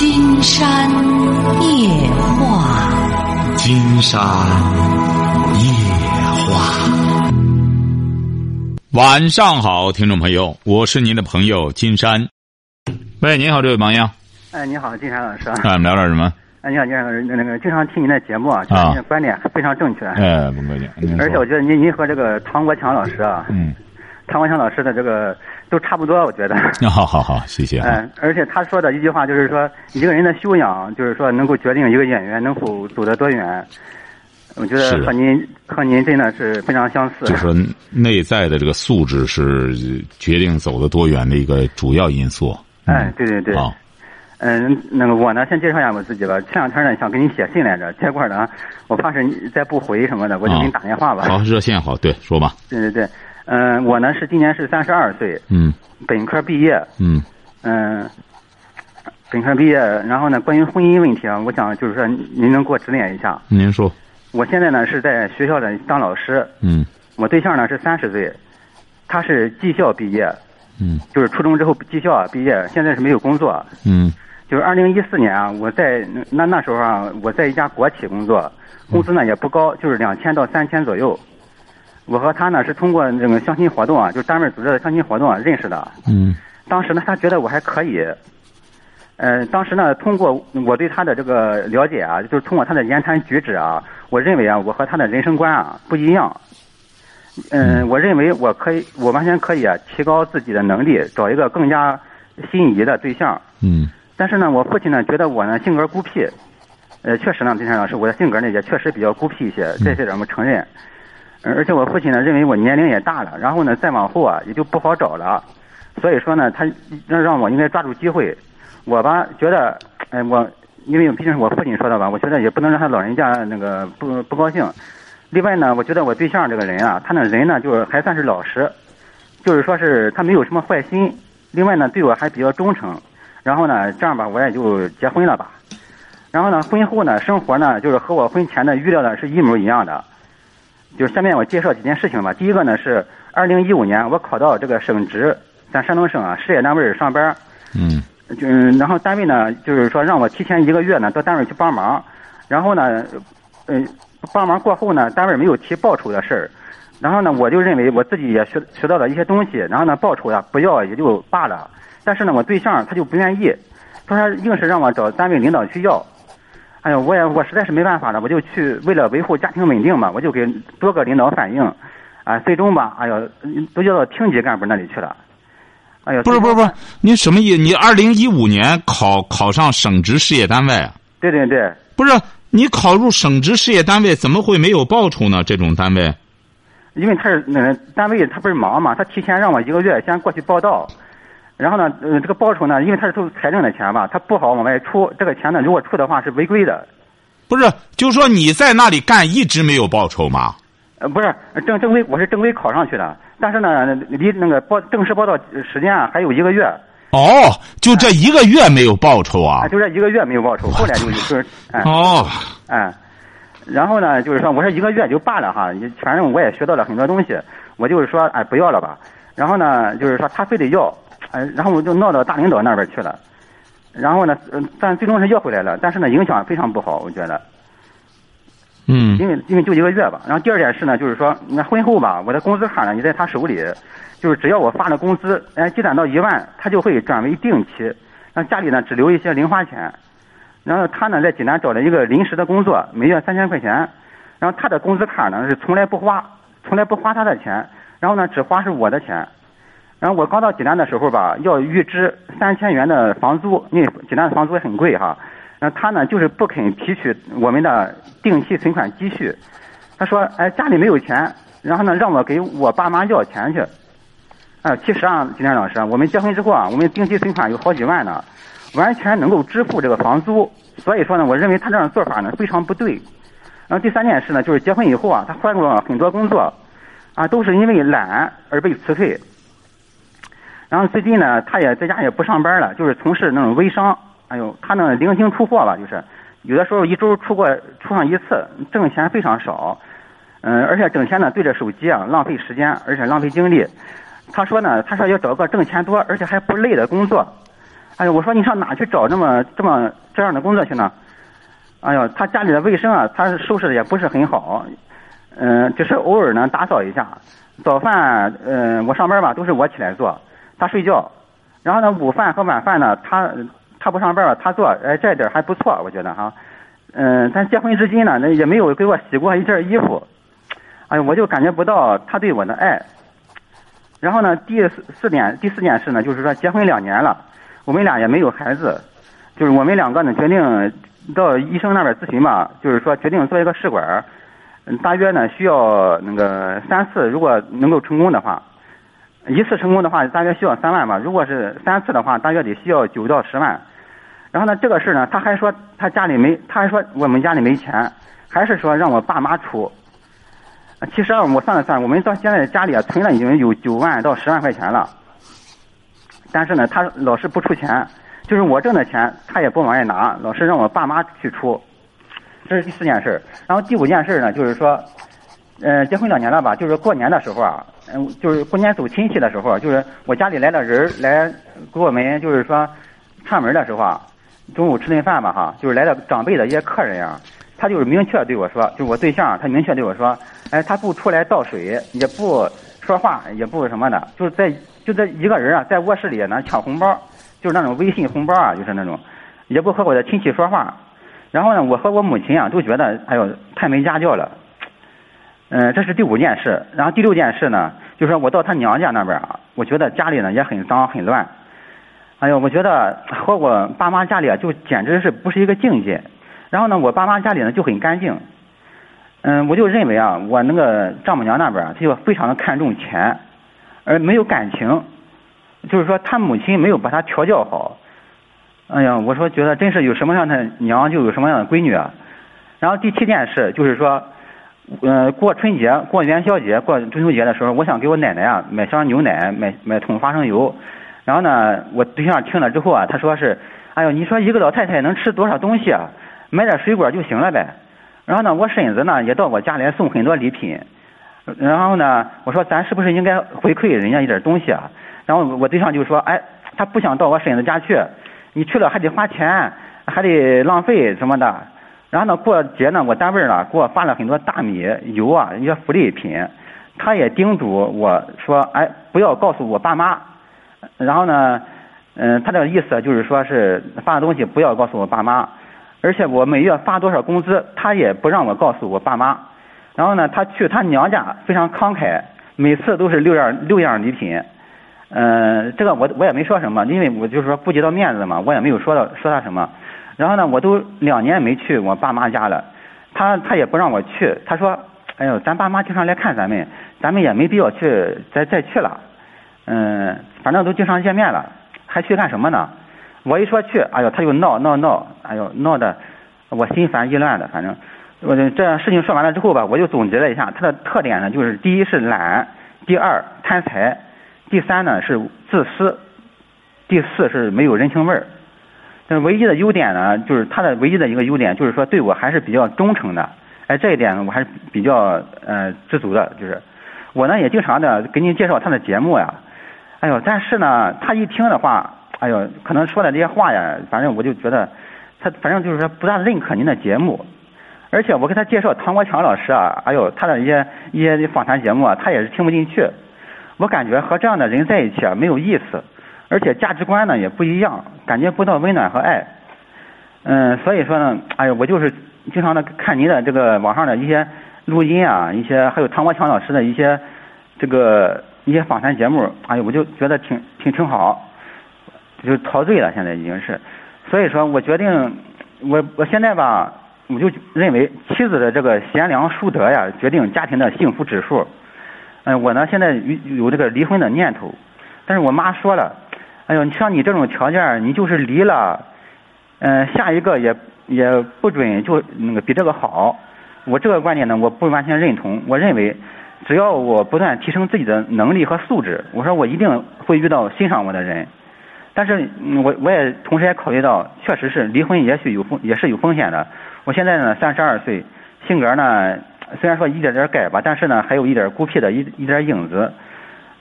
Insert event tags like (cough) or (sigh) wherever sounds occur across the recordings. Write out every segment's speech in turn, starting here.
金山夜话，金山夜话。晚上好，听众朋友，我是您的朋友金山。喂，您好，这位朋友。哎，你好，金山老师。啊，我们聊点什么？哎，你好，金山老师，那个经常听您的节目啊，您的观点非常正确。哎，不客气。而且我觉得您您和这个唐国强老师啊，嗯，唐国强老师的这个都差不多，我觉得。(laughs) 好好好，谢谢。嗯，而且他说的一句话就是说，一个人的修养，就是说能够决定一个演员能否走得多远。我觉得和您和您真的是非常相似。就是说，内在的这个素质是决定走得多远的一个主要因素。哎，对对对。好。嗯，那个我呢，先介绍一下我自己吧。前两天呢，想给你写信来着，结果呢，我怕是你再不回什么的，我就给你打电话吧。好，热线好，对，说吧。对对对，嗯，我呢是今年是三十二岁，嗯，本科毕业，嗯，嗯，本科毕业，然后呢，关于婚姻问题啊，我想就是说您能给我指点一下。您说。我现在呢是在学校的当老师，嗯，我对象呢是三十岁，他是技校毕业，嗯，就是初中之后技校毕业，现在是没有工作，嗯。就是二零一四年啊，我在那那时候啊，我在一家国企工作，工资呢也不高，就是两千到三千左右。我和他呢是通过那个相亲活动啊，就单位组织的相亲活动啊认识的。嗯。当时呢，他觉得我还可以。呃，当时呢，通过我对他的这个了解啊，就是通过他的言谈举止啊，我认为啊，我和他的人生观啊不一样。嗯，我认为我可以，我完全可以啊，提高自己的能力，找一个更加心仪的对象。嗯。但是呢，我父亲呢觉得我呢性格孤僻，呃，确实呢，金山老师，我的性格呢也确实比较孤僻一些，这些咱们承认。而且我父亲呢认为我年龄也大了，然后呢再往后啊也就不好找了，所以说呢他让让我应该抓住机会。我吧觉得，哎我因为毕竟是我父亲说的吧，我觉得也不能让他老人家那个不不高兴。另外呢，我觉得我对象这个人啊，他那人呢就是还算是老实，就是说是他没有什么坏心。另外呢，对我还比较忠诚。然后呢，这样吧，我也就结婚了吧。然后呢，婚后呢，生活呢，就是和我婚前的预料的是一模一样的。就是下面我介绍几件事情吧。第一个呢是，二零一五年我考到这个省直，咱山东省啊事业单位上班。嗯。就然后单位呢，就是说让我提前一个月呢到单位去帮忙。然后呢，嗯，帮忙过后呢，单位没有提报酬的事儿。然后呢，我就认为我自己也学学到了一些东西。然后呢，报酬呀不要也就罢了。但是呢，我对象他就不愿意，他说硬是让我找单位领导去要。哎呦，我也我实在是没办法了，我就去为了维护家庭稳定嘛，我就给多个领导反映，啊，最终吧，哎呦，都叫到厅级干部那里去了。哎呦，不是不是不是，你什么意思？你二零一五年考考上省直事业单位？对对对。不是你考入省直事业单位，怎么会没有报酬呢？这种单位？因为他是那单位，他不是忙嘛，他提前让我一个月先过去报道。然后呢，呃，这个报酬呢，因为他是收财政的钱吧，他不好往外出。这个钱呢，如果出的话是违规的。不是，就是说你在那里干一直没有报酬吗？呃，不是，正正规我是正规考上去的，但是呢，离那个报正式报道时间啊还有一个月。哦，就这一个月没有报酬啊？就这一个月没有报酬，后来就就是，哦，哎，然后呢，就是说我说一个月就罢了哈，反正我也学到了很多东西，我就是说哎不要了吧。然后呢，就是说他非得要。哎，然后我就闹到大领导那边去了，然后呢，嗯，但最终是要回来了，但是呢，影响非常不好，我觉得。嗯。因为因为就一个月吧，然后第二件事呢，就是说，那婚后吧，我的工资卡呢也在他手里，就是只要我发了工资，哎，积攒到一万，他就会转为定期，让家里呢只留一些零花钱，然后他呢在济南找了一个临时的工作，每月三千块钱，然后他的工资卡呢是从来不花，从来不花他的钱，然后呢只花是我的钱。然后我刚到济南的时候吧，要预支三千元的房租，因为济南的房租也很贵哈。然后他呢就是不肯提取我们的定期存款积蓄，他说：“哎，家里没有钱，然后呢让我给我爸妈要钱去。”哎，其实啊，金天老师，我们结婚之后啊，我们定期存款有好几万呢，完全能够支付这个房租。所以说呢，我认为他这样做法呢非常不对。然后第三件事呢，就是结婚以后啊，他换过很多工作，啊，都是因为懒而被辞退。然后最近呢，他也在家也不上班了，就是从事那种微商。哎呦，他那零星出货吧，就是有的时候一周出过出上一次，挣钱非常少。嗯，而且整天呢对着手机啊，浪费时间，而且浪费精力。他说呢，他说要找个挣钱多而且还不累的工作。哎呦，我说你上哪去找这么这么这样的工作去呢？哎呦，他家里的卫生啊，他收拾的也不是很好，嗯，只是偶尔呢打扫一下。早饭，嗯，我上班吧，都是我起来做，他睡觉。然后呢，午饭和晚饭呢，他他不上班吧，他做，哎，这点还不错，我觉得哈。嗯，但结婚至今呢，那也没有给我洗过一件衣服。哎呀，我就感觉不到他对我的爱。然后呢，第四点第四件事呢，就是说结婚两年了，我们俩也没有孩子，就是我们两个呢决定到医生那边咨询嘛，就是说决定做一个试管，大约呢需要那个三次，如果能够成功的话，一次成功的话大约需要三万吧，如果是三次的话，大约得需要九到十万。然后呢，这个事呢，他还说他家里没，他还说我们家里没钱，还是说让我爸妈出。其实啊，我算了算，我们到现在家里啊存了已经有九万到十万块钱了，但是呢，他老是不出钱，就是我挣的钱他也不往外拿，老是让我爸妈去出，这是第四件事。然后第五件事呢，就是说，呃，结婚两年了吧，就是过年的时候啊，嗯，就是过年走亲戚的时候，就是我家里来的人来给我们就是说串门的时候啊，中午吃顿饭吧哈，就是来的长辈的一些客人呀。他就是明确对我说，就我对象，他明确对我说，哎，他不出来倒水，也不说话，也不什么的，就是在就这一个人啊，在卧室里呢抢红包，就是那种微信红包啊，就是那种，也不和我的亲戚说话。然后呢，我和我母亲啊都觉得，哎呦，太没家教了。嗯，这是第五件事。然后第六件事呢，就是说我到他娘家那边啊，我觉得家里呢也很脏很乱。哎呦，我觉得和我爸妈家里啊，就简直是不是一个境界。然后呢，我爸妈家里呢就很干净，嗯，我就认为啊，我那个丈母娘那边他就非常的看重钱，而没有感情，就是说他母亲没有把他调教好。哎呀，我说觉得真是有什么样的娘就有什么样的闺女啊。然后第七件事就是说，呃，过春节、过元宵节、过中秋节的时候，我想给我奶奶啊买箱牛奶，买买桶花生油。然后呢，我对象听了之后啊，他说是，哎呦，你说一个老太太能吃多少东西啊？买点水果就行了呗，然后呢，我婶子呢也到我家来送很多礼品，然后呢，我说咱是不是应该回馈人家一点东西啊？然后我对象就说，哎，他不想到我婶子家去，你去了还得花钱，还得浪费什么的。然后呢，过节呢，我单位呢给我发了很多大米、油啊一些福利品，他也叮嘱我说，哎，不要告诉我爸妈。然后呢，嗯，他这个意思就是说是发的东西不要告诉我爸妈。而且我每月发多少工资，他也不让我告诉我爸妈。然后呢，他去他娘家非常慷慨，每次都是六样六样礼品。嗯，这个我我也没说什么，因为我就是说顾及到面子嘛，我也没有说到说他什么。然后呢，我都两年没去我爸妈家了，他他也不让我去，他说：“哎呦，咱爸妈经常来看咱们，咱们也没必要去再再去了。嗯，反正都经常见面了，还去干什么呢？”我一说去，哎呦，他就闹闹闹，哎呦，闹的我心烦意乱的。反正我这事情说完了之后吧，我就总结了一下，他的特点呢，就是第一是懒，第二贪财，第三呢是自私，第四是没有人情味儿。但唯一的优点呢，就是他的唯一的一个优点，就是说对我还是比较忠诚的。哎，这一点，我还是比较呃知足的。就是我呢也经常的给您介绍他的节目呀，哎呦，但是呢，他一听的话。哎呦，可能说的这些话呀，反正我就觉得，他反正就是说不大认可您的节目，而且我给他介绍唐国强老师啊，哎呦，他的一些一些访谈节目啊，他也是听不进去。我感觉和这样的人在一起啊没有意思，而且价值观呢也不一样，感觉不到温暖和爱。嗯，所以说呢，哎呀，我就是经常的看您的这个网上的一些录音啊，一些还有唐国强老师的一些这个一些访谈节目，哎呀，我就觉得挺挺挺好。就陶醉了，现在已经是，所以说我决定，我我现在吧，我就认为妻子的这个贤良淑德呀，决定家庭的幸福指数。嗯，我呢现在有有这个离婚的念头，但是我妈说了，哎呦，像你这种条件，你就是离了，嗯，下一个也也不准就那个比这个好。我这个观点呢，我不完全认同。我认为，只要我不断提升自己的能力和素质，我说我一定会遇到欣赏我的人。但是，我我也同时也考虑到，确实是离婚也许有风也是有风险的。我现在呢三十二岁，性格呢虽然说一点点改吧，但是呢还有一点孤僻的一一点影子。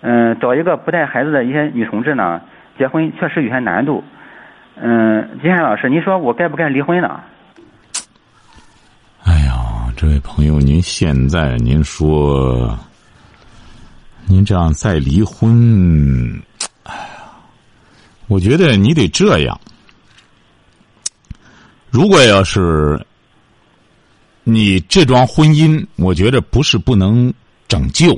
嗯，找一个不带孩子的一些女同志呢，结婚确实有些难度。嗯，金山老师，您说我该不该离婚呢？哎呀，这位朋友，您现在您说，您这样再离婚，哎呀，我觉得你得这样。如果要是你这桩婚姻，我觉得不是不能拯救。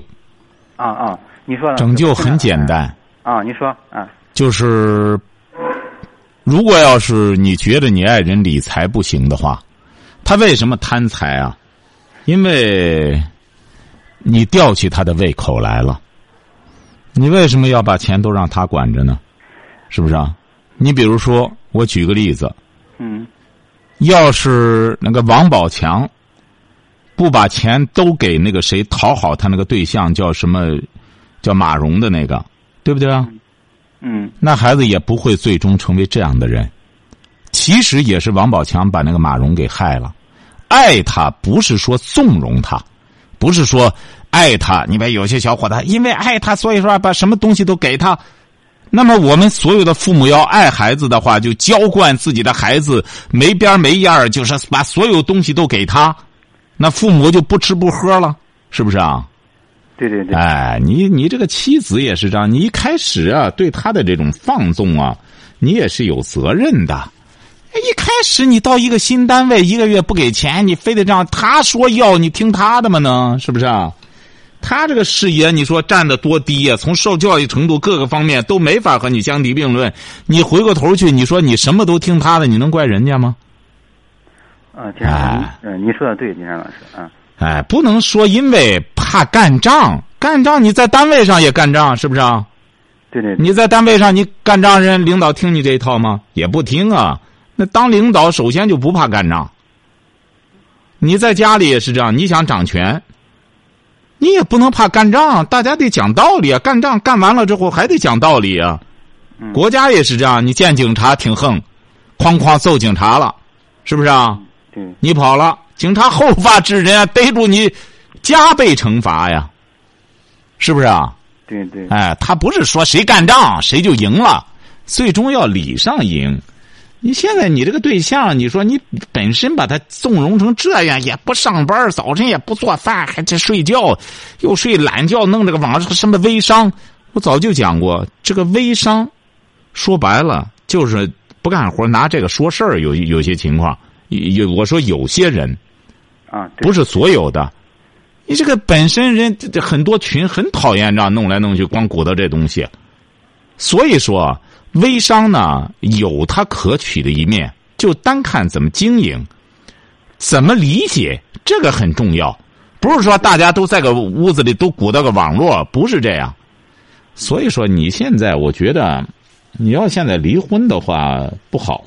啊啊，你说拯救很简单。啊，你说啊。就是，如果要是你觉得你爱人理财不行的话，他为什么贪财啊？因为你吊起他的胃口来了。你为什么要把钱都让他管着呢？是不是啊？你比如说，我举个例子，嗯要是那个王宝强不把钱都给那个谁讨好他那个对象叫什么，叫马蓉的那个，对不对啊？嗯嗯那孩子也不会最终成为这样的人。其实也是王宝强把那个马蓉给害了。爱他不是说纵容他，不是说爱他。你别有些小伙子因为爱他，所以说把什么东西都给他。那么我们所有的父母要爱孩子的话，就娇惯自己的孩子，没边没样就是把所有东西都给他，那父母就不吃不喝了，是不是啊？对对对。哎，你你这个妻子也是这样，你一开始啊对他的这种放纵啊，你也是有责任的。一开始你到一个新单位，一个月不给钱，你非得这样，他说要你听他的吗？呢，是不是啊？他这个视野，你说站得多低呀、从受教育程度各个方面都没法和你相提并论。你回过头去，你说你什么都听他的，你能怪人家吗？啊，金山嗯，您说的对，金山老师，嗯哎，不能说因为怕干仗，干仗你在单位上也干仗，是不是啊？对对对。你在单位上，你干仗人领导听你这一套吗？也不听啊。那当领导首先就不怕干仗。你在家里也是这样，你想掌权，你也不能怕干仗，大家得讲道理啊。干仗干完了之后还得讲道理啊。嗯国家也是这样，你见警察挺横，哐哐揍警察了，是不是啊？对，你跑了，警察后发制人啊，逮住你，加倍惩罚呀，是不是啊？对对，哎，他不是说谁干仗谁就赢了，最终要理上赢。你现在你这个对象，你说你本身把他纵容成这样，也不上班，早晨也不做饭，还在睡觉，又睡懒觉，弄这个网上什么微商，我早就讲过，这个微商，说白了就是不干活，拿这个说事儿，有有些情况，有我说有些人，啊，不是所有的。你这个本身人这这很多群很讨厌这样弄来弄去，光鼓捣这东西。所以说，微商呢有它可取的一面，就单看怎么经营，怎么理解，这个很重要。不是说大家都在个屋子里都鼓捣个网络，不是这样。所以说，你现在我觉得，你要现在离婚的话不好，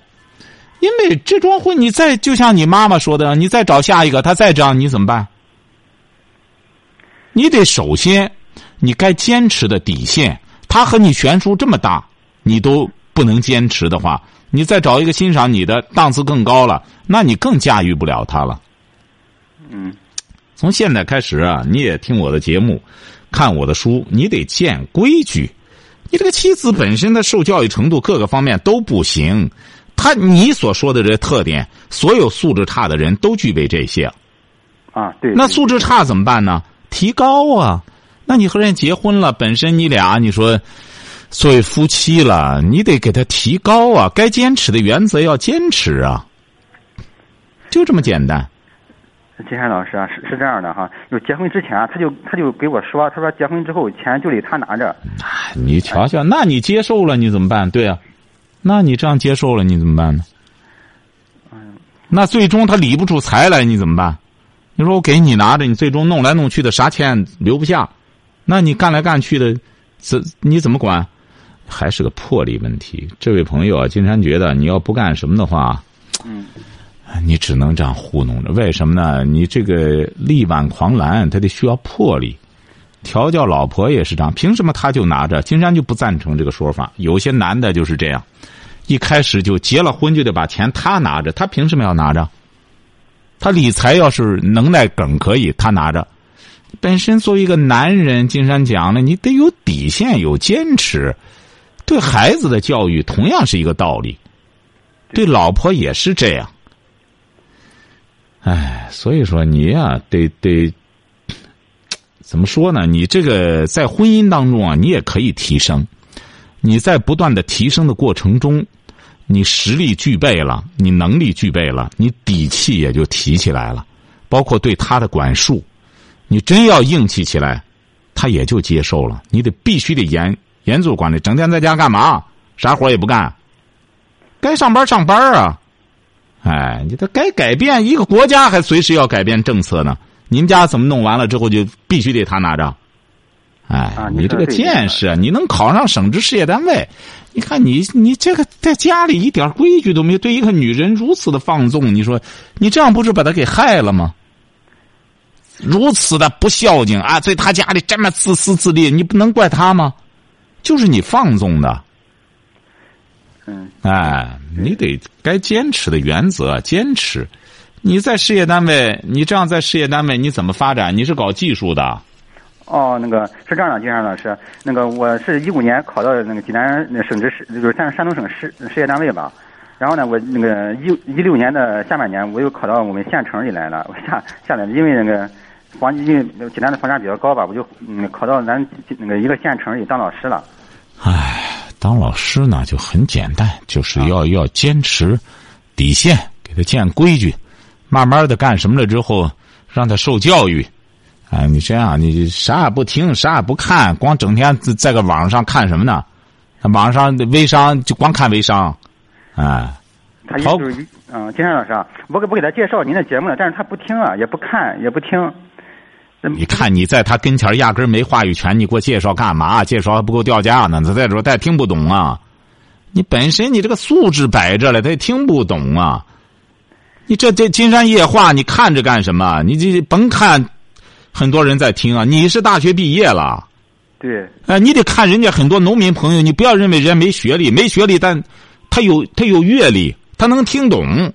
因为这桩婚你再就像你妈妈说的，你再找下一个，他再这样，你怎么办？你得首先，你该坚持的底线，他和你悬殊这么大，你都不能坚持的话，你再找一个欣赏你的档次更高了，那你更驾驭不了他了。嗯从现在开始啊，你也听我的节目，看我的书，你得见规矩。你这个妻子本身的受教育程度各个方面都不行，他你所说的这特点，所有素质差的人都具备这些。啊，对，那素质差怎么办呢？提高啊！那你和人结婚了，本身你俩你说作为夫妻了，你得给他提高啊！该坚持的原则要坚持啊，就这么简单。金山老师啊，是是这样的哈，就结婚之前啊他就他就给我说，他说结婚之后钱就得他拿着，你瞧瞧，那你接受了，你怎么办？对啊，那你这样接受了，你怎么办呢？那最终他理不出财来，你怎么办？你说我给你拿着，你最终弄来弄去的啥钱留不下，那你干来干去的，怎你怎么管？还是个魄力问题。这位朋友啊，金山觉得你要不干什么的话，嗯你只能这样糊弄着。为什么呢？你这个力挽狂澜，他得需要魄力。调教老婆也是这样，凭什么他就拿着？金山就不赞成这个说法。有些男的就是这样，一开始就结了婚就得把钱他拿着，他凭什么要拿着？他理财要是能耐梗可以，他拿着。本身作为一个男人，金山讲了，你得有底线，有坚持。对孩子的教育同样是一个道理。对老婆也是这样。哎，所以说你呀，得得怎么说呢？你这个在婚姻当中啊，你也可以提升。你在不断的提升的过程中，你实力具备了，你能力具备了，你底气也就提起来了。包括对他的管束，你真要硬气起来，他也就接受了。你得必须得严严肃管理，整天在家干嘛？啥活也不干，该上班上班啊！哎，你这该改变一个国家，还随时要改变政策呢。您家怎么弄完了之后，就必须得他拿着？哎，你这个见识，你能考上省直事业单位？你看你，你这个在家里一点规矩都没有，对一个女人如此的放纵，你说你这样不是把她给害了吗？如此的不孝敬啊，在他家里这么自私自利，你不能怪他吗？就是你放纵的。嗯，哎，你得该坚持的原则坚持。你在事业单位，你这样在事业单位你怎么发展？你是搞技术的？哦，那个是这样的，金山老师，那个我是一五年考到那个济南省直市，就是山山东省市事业单位吧。然后呢，我那个一一六年的下半年，我又考到我们县城里来了。我下下来，因为那个房因为济南的房价比较高吧，我就嗯考到咱那个一个县城里当老师了。唉。当老师呢就很简单，就是要要坚持底线，给他建规矩，慢慢的干什么了之后，让他受教育。哎，你这样，你啥也不听，啥也不看，光整天在在个网上看什么呢？网上的微商就光看微商，哎。他就是嗯，金山老师啊，我给我给他介绍您的节目了，但是他不听啊，也不看，也不听。你看你在他跟前压根没话语权，你给我介绍干嘛？介绍还不够掉价呢。他再说他也听不懂啊。你本身你这个素质摆着了，他也听不懂啊。你这这金山夜话，你看着干什么？你这甭看，很多人在听啊。你是大学毕业了，对。哎，你得看人家很多农民朋友，你不要认为人家没学历，没学历，但他有他有阅历，他能听懂。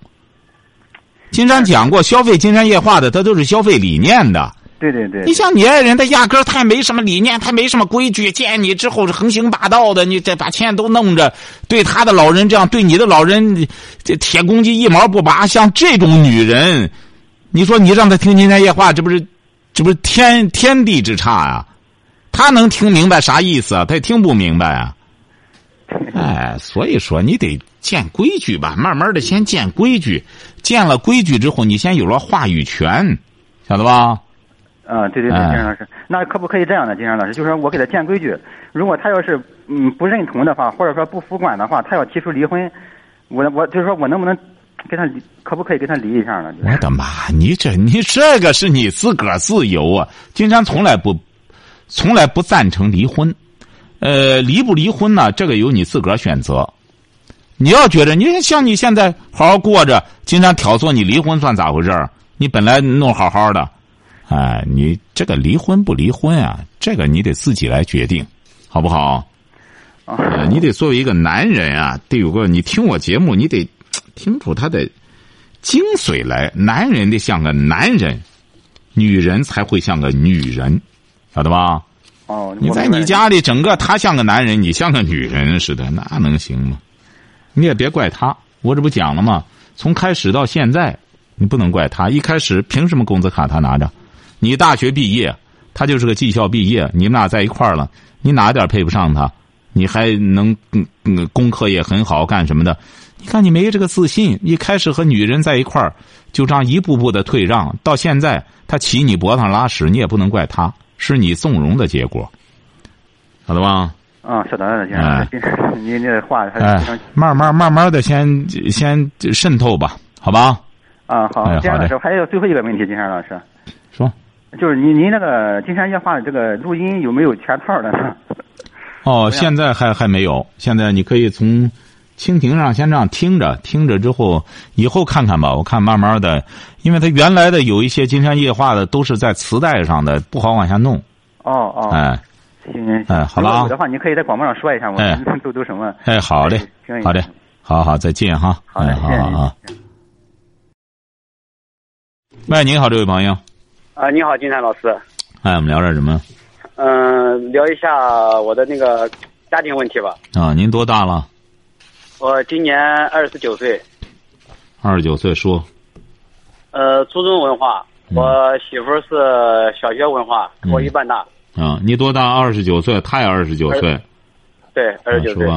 金山讲过，消费金山夜话的，他都是消费理念的。对对对，你像你爱人，他压根儿他也没什么理念，他没什么规矩，见你之后是横行霸道的，你这把钱都弄着，对他的老人这样，对你的老人，这铁公鸡一毛不拔。像这种女人，你说你让他听金山夜话，这不是，这不是天天地之差啊？他能听明白啥意思啊？他也听不明白啊。哎，所以说你得建规矩吧，慢慢的先建规矩，建了规矩之后，你先有了话语权，晓得吧？啊，对对对，金山老师，那可不可以这样呢？金山老师，就是说我给他建规矩，如果他要是嗯不认同的话，或者说不服管的话，他要提出离婚，我我就是说我能不能跟他离可不可以跟他离一下呢？我的妈，你这你这个是你自个儿自由啊！金山从来不从来不赞成离婚，呃，离不离婚呢？这个由你自个儿选择。你要觉得你像你现在好好过着，金山挑唆你离婚算咋回事你本来弄好好的。哎，你这个离婚不离婚啊？这个你得自己来决定，好不好？啊，你得作为一个男人啊，得有个你听我节目，你得听出他的精髓来。男人得像个男人，女人才会像个女人，晓得吧？哦，你在你家里整个他像个男人，你像个女人似的，那能行吗？你也别怪他，我这不讲了吗？从开始到现在，你不能怪他。一开始凭什么工资卡他拿着？你大学毕业，他就是个技校毕业，你们俩在一块儿了，你哪点配不上他？你还能嗯嗯功课也很好，干什么的？你看你没这个自信，一开始和女人在一块儿，就这样一步步的退让，到现在他骑你脖子上拉屎，你也不能怪他，是你纵容的结果，晓得吧？啊，晓得了，先生，你这话还是慢慢慢慢的先先渗透吧，好吧？啊，好，金山老师，还有最后一个问题，金山老师，说。就是您您那个金山夜话的这个录音有没有全套的呢？哦，(laughs) 现在还还没有。现在你可以从蜻蜓上先这样听着，听着之后，以后看看吧。我看慢慢的，因为它原来的有一些金山夜话的都是在磁带上的，不好往下弄。哦哦。哎。行行哎，好了。有的话，你可以在广播上说一下，我们都都什么？哎，好嘞，好的，好好再见哈。好的，好好。喂，您好，这位朋友。啊，你好，金山老师。哎，我们聊点什么？嗯，聊一下我的那个家庭问题吧。啊，您多大了？我今年二十九岁。二十九岁说，呃，初中文化，我媳妇儿是小学文化，跟我一般大。啊，你多大？二十九岁，她也二十九岁。对，二十九岁。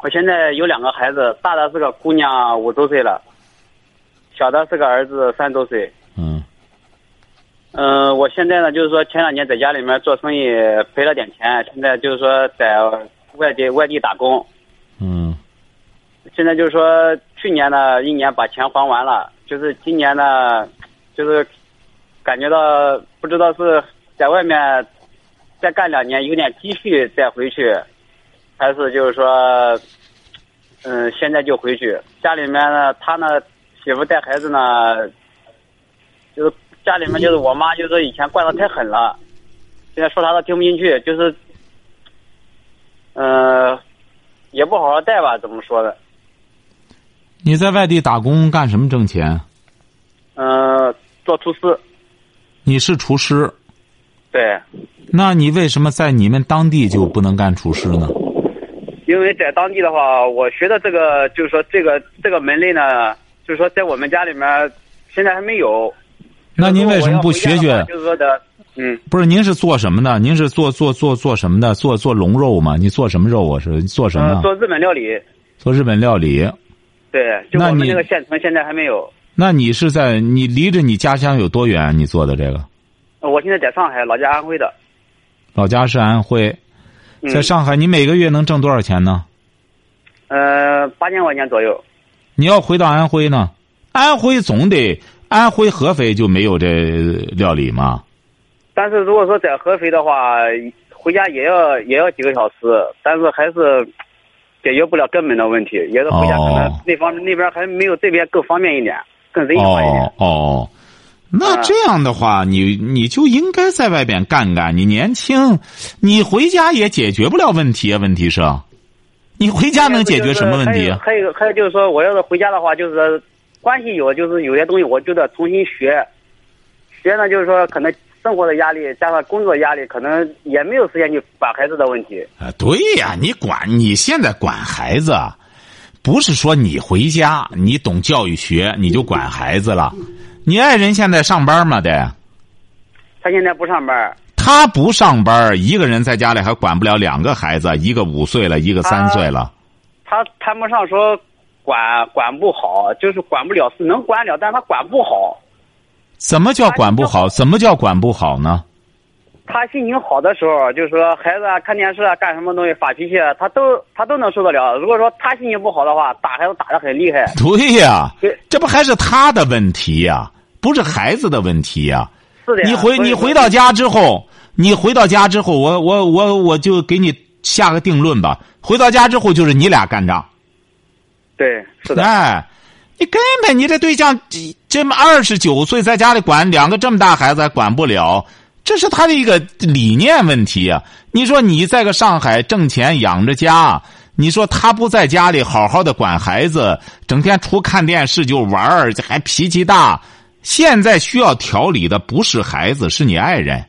我现在有两个孩子，大的是个姑娘，五周岁了；小的是个儿子，三周岁。嗯嗯、我现在呢，就是说前两年在家里面做生意赔了点钱，现在就是说在外地外地打工。嗯现在就是说，去年呢一年把钱还完了，就是今年呢，就是感觉到不知道是在外面再干两年有点积蓄再回去，还是就是说，嗯，现在就回去。家里面呢，他呢媳妇带孩子呢，就是家里面就是我妈就是以前惯的太狠了，现在说啥都听不进去，就是，呃，也不好好带吧，怎么说的？你在外地打工干什么挣钱？嗯，做厨师，你是厨师，对，那你为什么在你们当地就不能干厨师呢？因为在当地的话，我学的这个就是说这个这个门类呢，就是说在我们家里面现在还没有。那您为什么不学学？就是说的，嗯，不是，您是做什么的？您是做做做做什么的？做做龙肉吗？你做什么肉啊？是做什么呃？做日本料理，做日本料理。对，就我们那个县城现在还没有。那你是在你离着你家乡有多远？你做的这个？呃我现在在上海，老家安徽的。老家是安徽，嗯、在上海，你每个月能挣多少钱呢？呃，八千块钱左右。你要回到安徽呢？安徽总得安徽合肥就没有这料理吗？但是如果说在合肥的话，回家也要也要几个小时，但是还是解决不了根本的问题，也是回家可能哦那方面那边还没有这边更方便一点，更人性化一点。哦哦，那啊这样的话，你你就应该在外边干干。你年轻，你回家也解决不了问题啊。问题是，你回家能解决什么问题啊？还有还有就是说，我要是回家的话，就是关系有，就是有些东西我就得重新学。学呢，就是说可能生活的压力加上工作压力，可能也没有时间去管孩子的问题。啊，对呀，你管你现在管孩子，不是说你回家你懂教育学你就管孩子了。你爱人现在上班吗？得，他现在不上班，他不上班，一个人在家里还管不了两个孩子，一个五岁了，一个三岁了。他谈不上说管管不好，就是管不了，是能管了，但是他管不好。怎么叫管不好？怎么叫管不好呢？他心情好的时候，就是说孩子啊看电视啊干什么东西发脾气啊，他都他都能受得了。如果说他心情不好的话，打孩子打的很厉害。对呀、对这不还是他的问题呀、不是孩子的问题呀、是的。你回你回到家之后，你回到家之后，我我我我就给你下个定论吧。回到家之后就是你俩干仗，对，是的，哎，你根本你这对象这这么二十九岁，在家里管两个这么大孩子还管不了，这是他的一个理念问题啊。你说你在个上海挣钱养着家，你说他不在家里好好的管孩子，整天除看电视就玩儿，还脾气大。现在需要调理的不是孩子，是你爱人。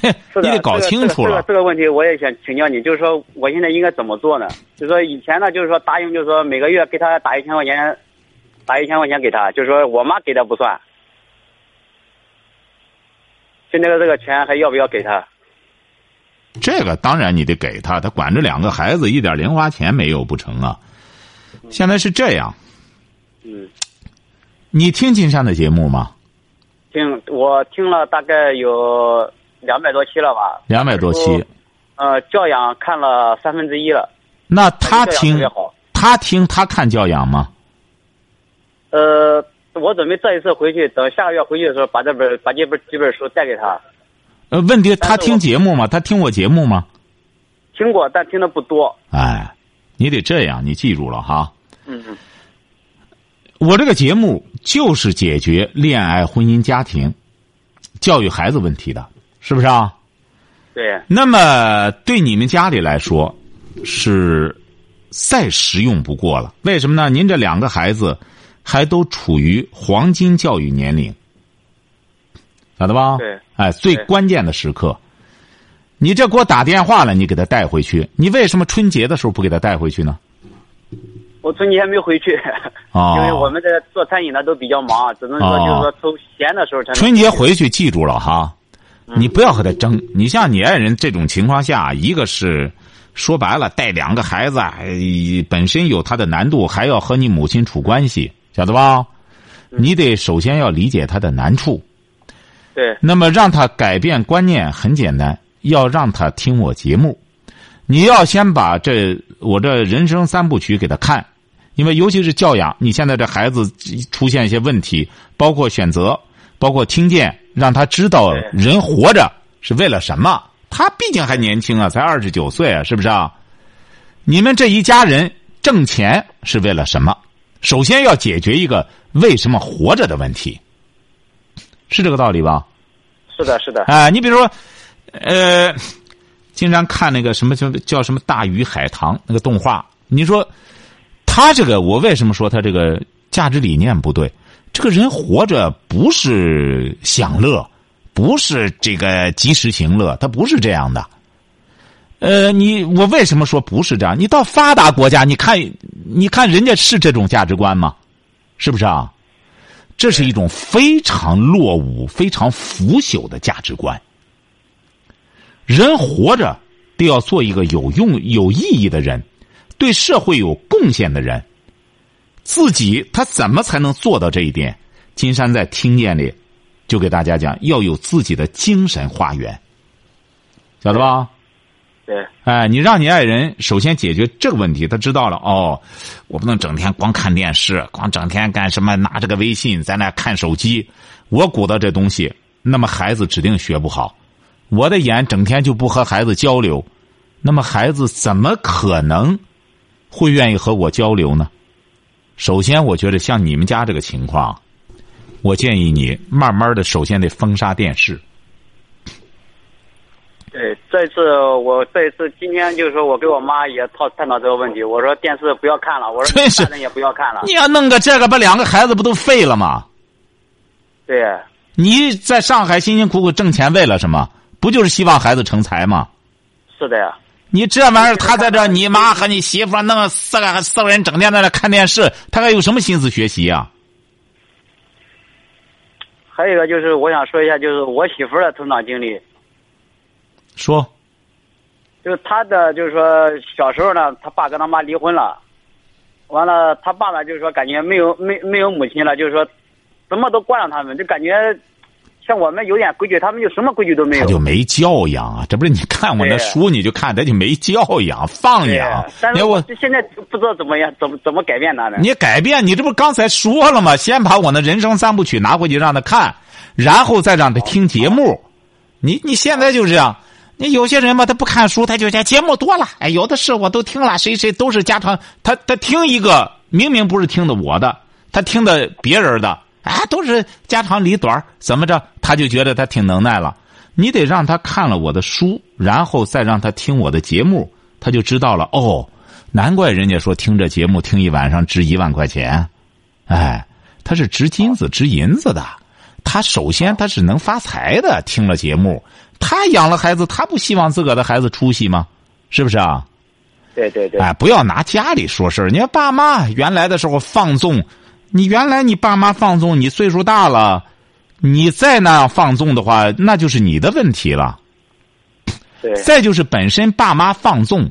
(laughs) 你得搞清楚了。这个这个这个问题我也想请教你，就是说我现在应该怎么做呢？就是说以前呢，就是说答应，就是说每个月给他打一千块钱，打一千块钱给他，就是说我妈给的不算。现在的这个钱还要不要给他？这个当然你得给他，他管着两个孩子，一点零花钱没有不成啊。现在是这样，嗯，你听金山的节目吗？听我听了大概有两百多期了吧？两百多期。呃，教养看了三分之一了。那他听。他听他看教养吗？呃，我准备这一次回去，等下个月回去的时候，把这本把这本几本书带给他。呃，问题他听节目吗？他听我节目吗？听过，但听的不多。哎，你得这样，你记住了哈。嗯嗯我这个节目就是解决恋爱、婚姻、家庭、教育孩子问题的，是不是啊？对，那么对你们家里来说，是再实用不过了。为什么呢？您这两个孩子还都处于黄金教育年龄，晓得吧？对。哎，最关键的时刻，你这给我打电话了，你给他带回去，你为什么春节的时候不给他带回去呢？我春节还没回去，哦。(laughs) 因为我们这做餐饮的都比较忙，只能说哦。就是说抽闲的时候才能春节回去记住了哈，你不要和他争。你像你爱人这种情况下，一个是说白了带两个孩子，哎本身有他的难度，还要和你母亲处关系，晓得吧？你得首先要理解他的难处，对那么让他改变观念很简单，要让他听我节目。你要先把这我这人生三部曲给他看，因为尤其是教养，你现在这孩子出现一些问题，包括选择，包括听见，让他知道人活着是为了什么。他毕竟还年轻啊，才二十九岁啊，是不是啊？你们这一家人挣钱是为了什么？首先要解决一个为什么活着的问题，是这个道理吧？是的是的，啊，你比如说，呃，经常看那个什么叫叫什么《大鱼海棠》那个动画，你说他这个，我为什么说他这个价值理念不对？这个人活着不是享乐，不是这个及时行乐，他不是这样的。呃，你我为什么说不是这样？你到发达国家，你看，你看人家是这种价值观吗？是不是啊？这是一种非常落伍、非常腐朽的价值观。人活着都要做一个有用、有意义的人，对社会有贡献的人。自己他怎么才能做到这一点？金山在听见里就给大家讲，要有自己的精神花园，晓得吧？对哎，你让你爱人首先解决这个问题，他知道了哦，我不能整天光看电视，光整天干什么拿着个微信在那看手机，我鼓捣这东西，那么孩子指定学不好。我的眼整天就不和孩子交流，那么孩子怎么可能会愿意和我交流呢？首先，我觉得像你们家这个情况，我建议你慢慢的，首先得封杀电视。对，这次我这一次今天就是说我跟我妈也讨探讨这个问题，我说电视不要看了，我说真是大人也不要看了，你要弄个这个，把两个孩子不都废了吗？对你在上海辛辛苦苦挣钱为了什么？不就是希望孩子成才吗？是的呀，你这玩意儿，他在这，你妈和你媳妇儿弄四个四个人整天在那看电视，他还有什么心思学习啊？还有一个就是我想说一下，就是我媳妇儿的成长经历，说，就是他的就是说小时候呢，他爸跟他妈离婚了，完了他爸呢就是说感觉没有没没有母亲了，就是说什么都惯着他们，就感觉像我们有点规矩，他们就什么规矩都没有。他就没教养啊！这不是你看我那书，你就看他就没教养、放养。但是我，现在不知道怎么样，怎么怎么改变他呢。你改变，你这不刚才说了吗？先把我那人生三部曲拿回去让他看，然后再让他听节目。你你现在就这样，你有些人吧，他不看书，他就讲节目多了，哎，有的是我都听了，谁谁都是家常。他他听一个，明明不是听的我的，他听的别人的，啊，都是家长里短怎么着，他就觉得他挺能耐了。你得让他看了我的书，然后再让他听我的节目，他就知道了。哦，难怪人家说听这节目听一晚上值一万块钱，哎，他是值金子值银子的。他首先他是能发财的，听了节目，他养了孩子，他不希望自个儿的孩子出息吗？是不是啊？对对对，哎，不要拿家里说事儿。你看爸妈原来的时候放纵，你原来你爸妈放纵，你岁数大了，你再那样放纵的话，那就是你的问题了。对再就是本身爸妈放纵，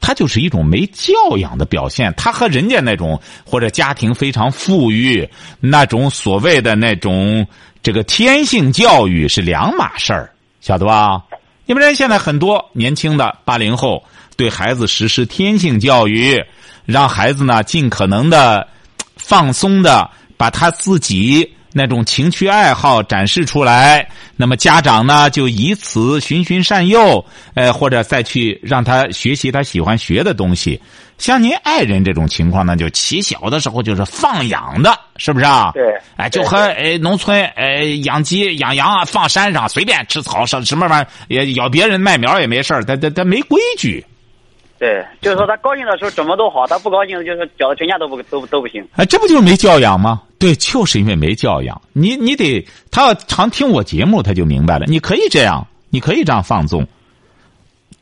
他就是一种没教养的表现。他和人家那种或者家庭非常富裕那种所谓的那种这个天性教育是两码事儿，晓得吧？你们人现在很多年轻的八零后对孩子实施天性教育，让孩子呢尽可能的放松的把他自己那种情趣爱好展示出来，那么家长呢就以此循循善诱，呃，或者再去让他学习他喜欢学的东西。像您爱人这种情况呢，就起小的时候就是放养的，是不是啊？对哎，就和呃农村呃养鸡养羊啊，放山上随便吃草什什么玩意儿，也咬别人麦苗也没事儿，他他他没规矩。对，就是说他高兴的时候怎么都好，他不高兴就是搅得全家都不都都不行。哎，这不就是没教养吗？对，就是因为没教养。你你得，他要常听我节目，他就明白了。你可以这样，你可以这样放纵，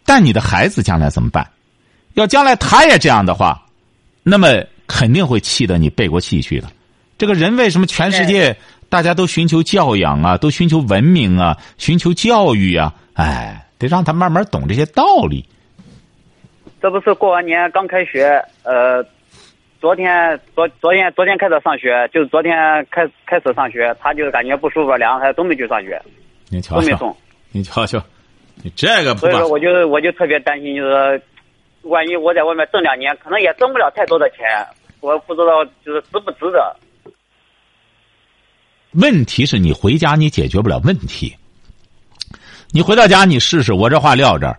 但你的孩子将来怎么办？要将来他也这样的话，那么肯定会气得你背过气去的。这个人为什么全世界大家都寻求教养啊，都寻求文明啊，寻求教育啊？哎，得让他慢慢懂这些道理。这不是过完年刚开学，呃，昨天昨昨天昨天开始上学，就是昨天开开始上学，他就感觉不舒服，两个孩子都没去上学，你瞧瞧都没送，你瞧瞧，你这个不把所以说我就我就特别担心，就是万一我在外面挣两年，可能也挣不了太多的钱，我不知道就是值不值得。问题是你回家你解决不了问题。你回到家你试试，我这话撂这儿，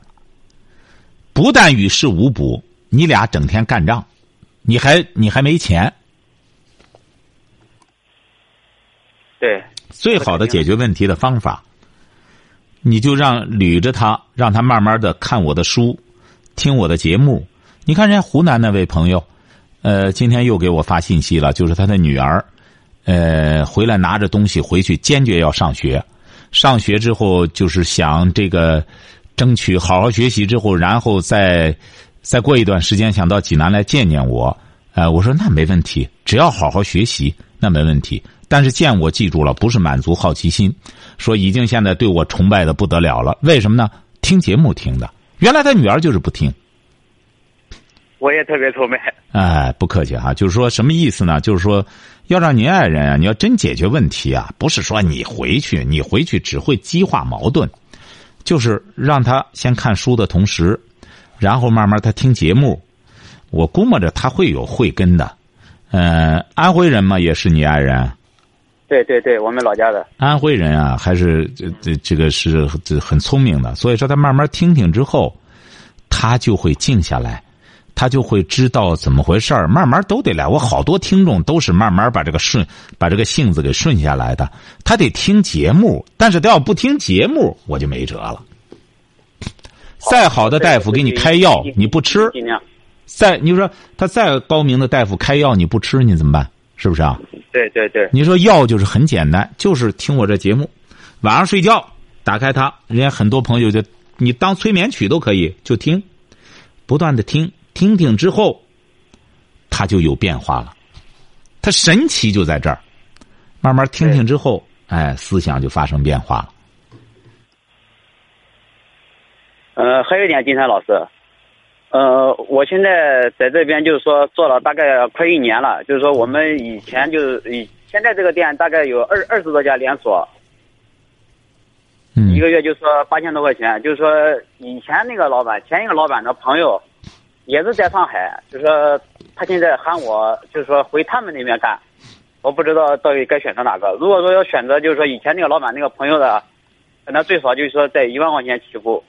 不但与事无补，你俩整天干仗，你还你还没钱。对，最好的解决问题的方法，你就让捋着他，让他慢慢的看我的书，听我的节目。你看人家湖南那位朋友，呃，今天又给我发信息了，就是他的女儿，呃，回来拿着东西回去，坚决要上学。上学之后就是想这个争取好好学习之后，然后再再过一段时间想到济南来见见我。呃，我说那没问题，只要好好学习，那没问题。但是见我记住了，不是满足好奇心，说已经现在对我崇拜的不得了了。为什么呢？听节目听的，原来他女儿就是不听。我也特别崇拜。哎，不客气哈，就是说什么意思呢？就是说，要让您爱人啊，你要真解决问题啊，不是说你回去，你回去只会激化矛盾，就是让他先看书的同时，然后慢慢他听节目，我估摸着他会有慧根的。呃，安徽人嘛，也是你爱人。对对对，我们老家的。安徽人啊，还是这这这个是这很聪明的，所以说他慢慢听听之后，他就会静下来。他就会知道怎么回事儿，慢慢都得来。我好多听众都是慢慢把这个顺，把这个性子给顺下来的。他得听节目，但是他要不听节目，我就没辙了。再好的大夫给你开药，你不吃，再你说他再高明的大夫开药你不吃，你怎么办？是不是啊？对对对。你说药就是很简单，就是听我这节目，晚上睡觉打开它，人家很多朋友就你当催眠曲都可以，就听，不断的听。听听之后，他就有变化了。他神奇就在这儿，慢慢听听之后，哎，思想就发生变化了。呃，还有一点，金山老师，呃，我现在在这边就是说做了大概快一年了，就是说我们以前就是以现在这个店大概有二二十多家连锁，嗯，一个月就说八千多块钱，就是说以前那个老板，前一个老板的朋友。也是在上海，就是说他现在喊我，就是说回他们那边干，我不知道到底该选择哪个。如果说要选择，就是说以前那个老板那个朋友的，那最少就是说在一万块钱起步，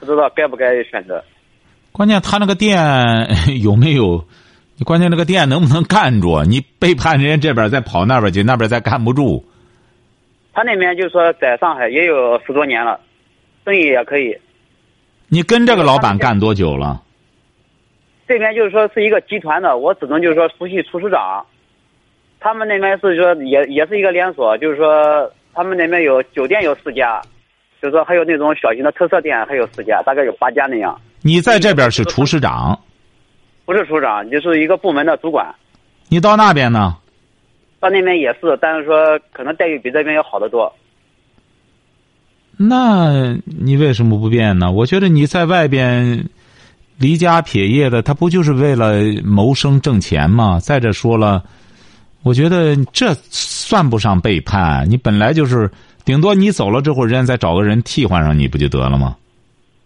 不知道该不该选择。关键他那个店 (laughs) 有没有？你关键那个店能不能干住？你背叛人家这边再跑那边去，那边再干不住。他那边就是说在上海也有十多年了，生意也可以。你跟这个老板干多久了？这边就是说是一个集团的，我只能就是说熟悉厨师长。他们那边是说也也是一个连锁，就是说他们那边有酒店有四家，就是说还有那种小型的特色店还有四家，大概有八家那样。你在这边是厨师长？不是厨师长，就是一个部门的主管。你到那边呢？到那边也是，但是说可能待遇比这边要好得多。那你为什么不变呢？我觉得你在外边。离家撇业的，他不就是为了谋生挣钱吗？再者说了，我觉得这算不上背叛。你本来就是，顶多你走了之后，人家再找个人替换上你不就得了吗？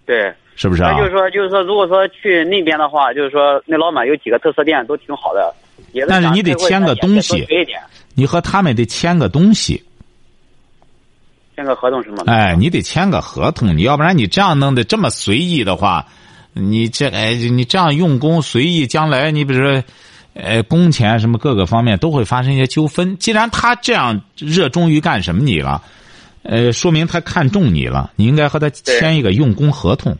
对，是不是啊？就是说，就是说，如果说去那边的话，就是说，那老板有几个特色店都挺好的，也但是你得签个东西，你和他们得签个东西，签个合同什么的？哎，你得签个合同，你要不然你这样弄的这么随意的话。你这哎，你这样用工随意，将来你比如说，呃，工钱什么各个方面都会发生一些纠纷。既然他这样热衷于干什么你了，呃，说明他看中你了，你应该和他签一个用工合同。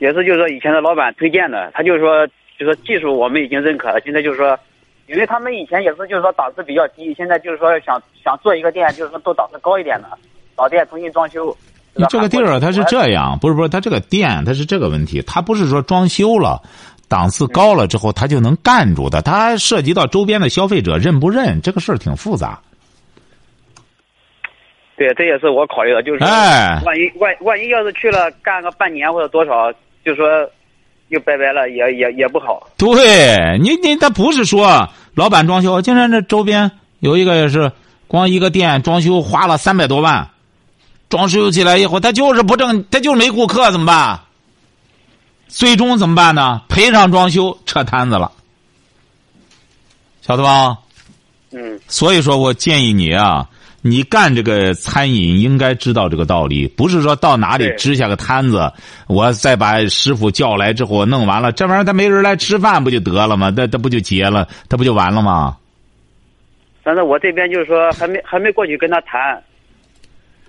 也是，就是说以前的老板推荐的，他就是说，就说技术我们已经认可了。现在就是说，因为他们以前也是就是说档次比较低，现在就是说想想做一个店，就是说做档次高一点的，老店重新装修。你这个地儿它是这样，不是不是，它这个店它是这个问题，它不是说装修了，档次高了之后，他就能干住的。他涉及到周边的消费者认不认，这个事儿挺复杂。对，这也是我考虑的，就是哎万一万万一要是去了干个半年或者多少，就说又拜拜了，也也也不好。对你，你他不是说老板装修，金山这周边有一个也是，光一个店装修花了三百多万，装修起来以后，他就是不挣，他就是没顾客，怎么办？最终怎么办呢？赔偿装修，撤摊子了，晓得吧？嗯，所以说我建议你啊，你干这个餐饮应该知道这个道理，不是说到哪里支下个摊子，我再把师傅叫来之后弄完了，这玩意儿他没人来吃饭不就得了吗？那他不就结了，他不就完了吗？但是我这边就是说还没还没过去跟他谈，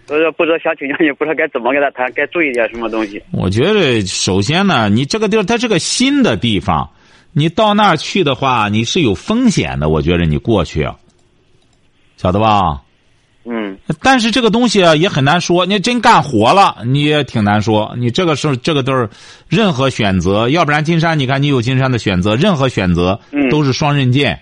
所以说不知道想请教你，不知道该怎么跟他谈，该注意点什么东西。我觉得首先呢，你这个地儿它是个新的地方，你到那儿去的话，你是有风险的。我觉得你过去，晓得吧？嗯，但是这个东西啊也很难说，你真干活了，你也挺难说。你这个是这个都是任何选择，要不然金山，你看你有金山的选择，任何选择嗯都是双刃剑，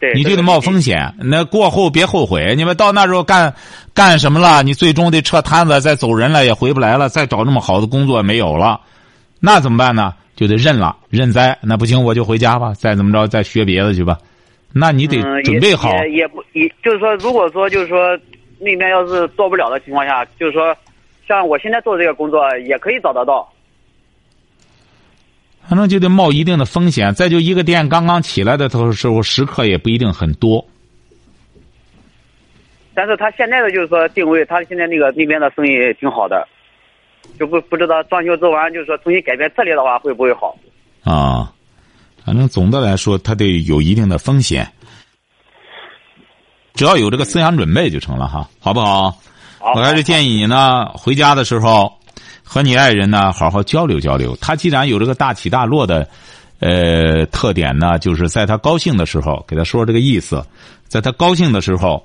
对，你就得冒风险。那过后别后悔，你们到那时候干干什么了？你最终得撤摊子，再走人了也回不来了，再找那么好的工作没有了，那怎么办呢？就得认了，认栽。那不行，我就回家吧，再怎么着再学别的去吧。那你得嗯准备好。也也也不也就是说，如果说就是说那边要是做不了的情况下，就是说，像我现在做这个工作也可以找得到。反正就得冒一定的风险。再就一个店刚刚起来的时候，食客也不一定很多。但是他现在的就是说定位，他现在那个那边的生意挺好的，就不不知道装修做完就是说重新改变策略的话会不会好？啊，反正总的来说，它得有一定的风险。只要有这个思想准备就成了哈，好不好？好，我还是建议你呢，回家的时候和你爱人呢好好交流交流。他既然有这个大起大落的呃特点呢，就是在他高兴的时候给他说这个意思，在他高兴的时候，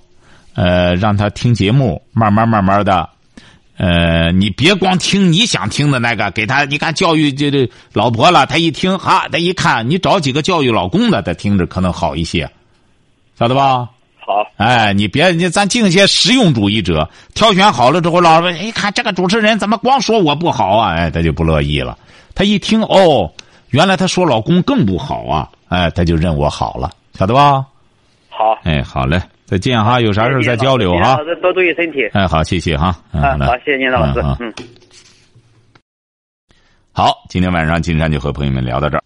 呃，让他听节目，慢慢慢慢的。呃，你别光听你想听的那个，给他你看教育这这老婆了，他一听哈，他一看你找几个教育老公的，他听着可能好一些，晓得吧？好，哎，你别你咱敬些实用主义者，挑选好了之后，老师一看这个主持人怎么光说我不好啊？哎，他就不乐意了。他一听哦，原来他说老公更不好啊，哎，他就认我好了，晓得吧？好，哎，好嘞，再见哈，有啥事儿再交流哈老。师多注意身体。哎，好，谢谢哈。嗯，啊，好，谢谢您老师。嗯。好，今天晚上金山就和朋友们聊到这儿。